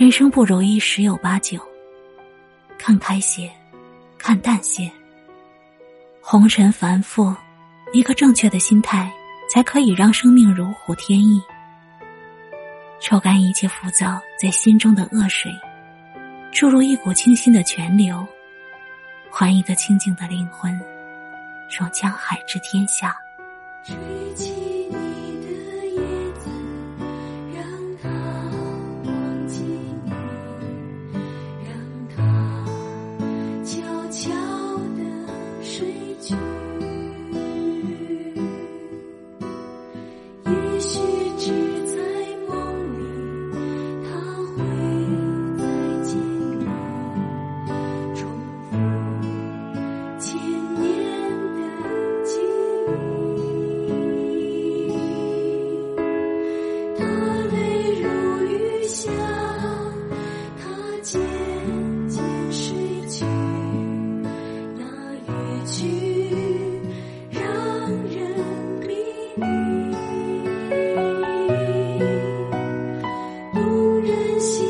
人生不如意十有八九，看开些，看淡些。红尘繁复，一个正确的心态，才可以让生命如虎添翼。抽干一切浮躁在心中的恶水，注入一股清新的泉流，还一个清净的灵魂，入江海之天下。一夕之。真心。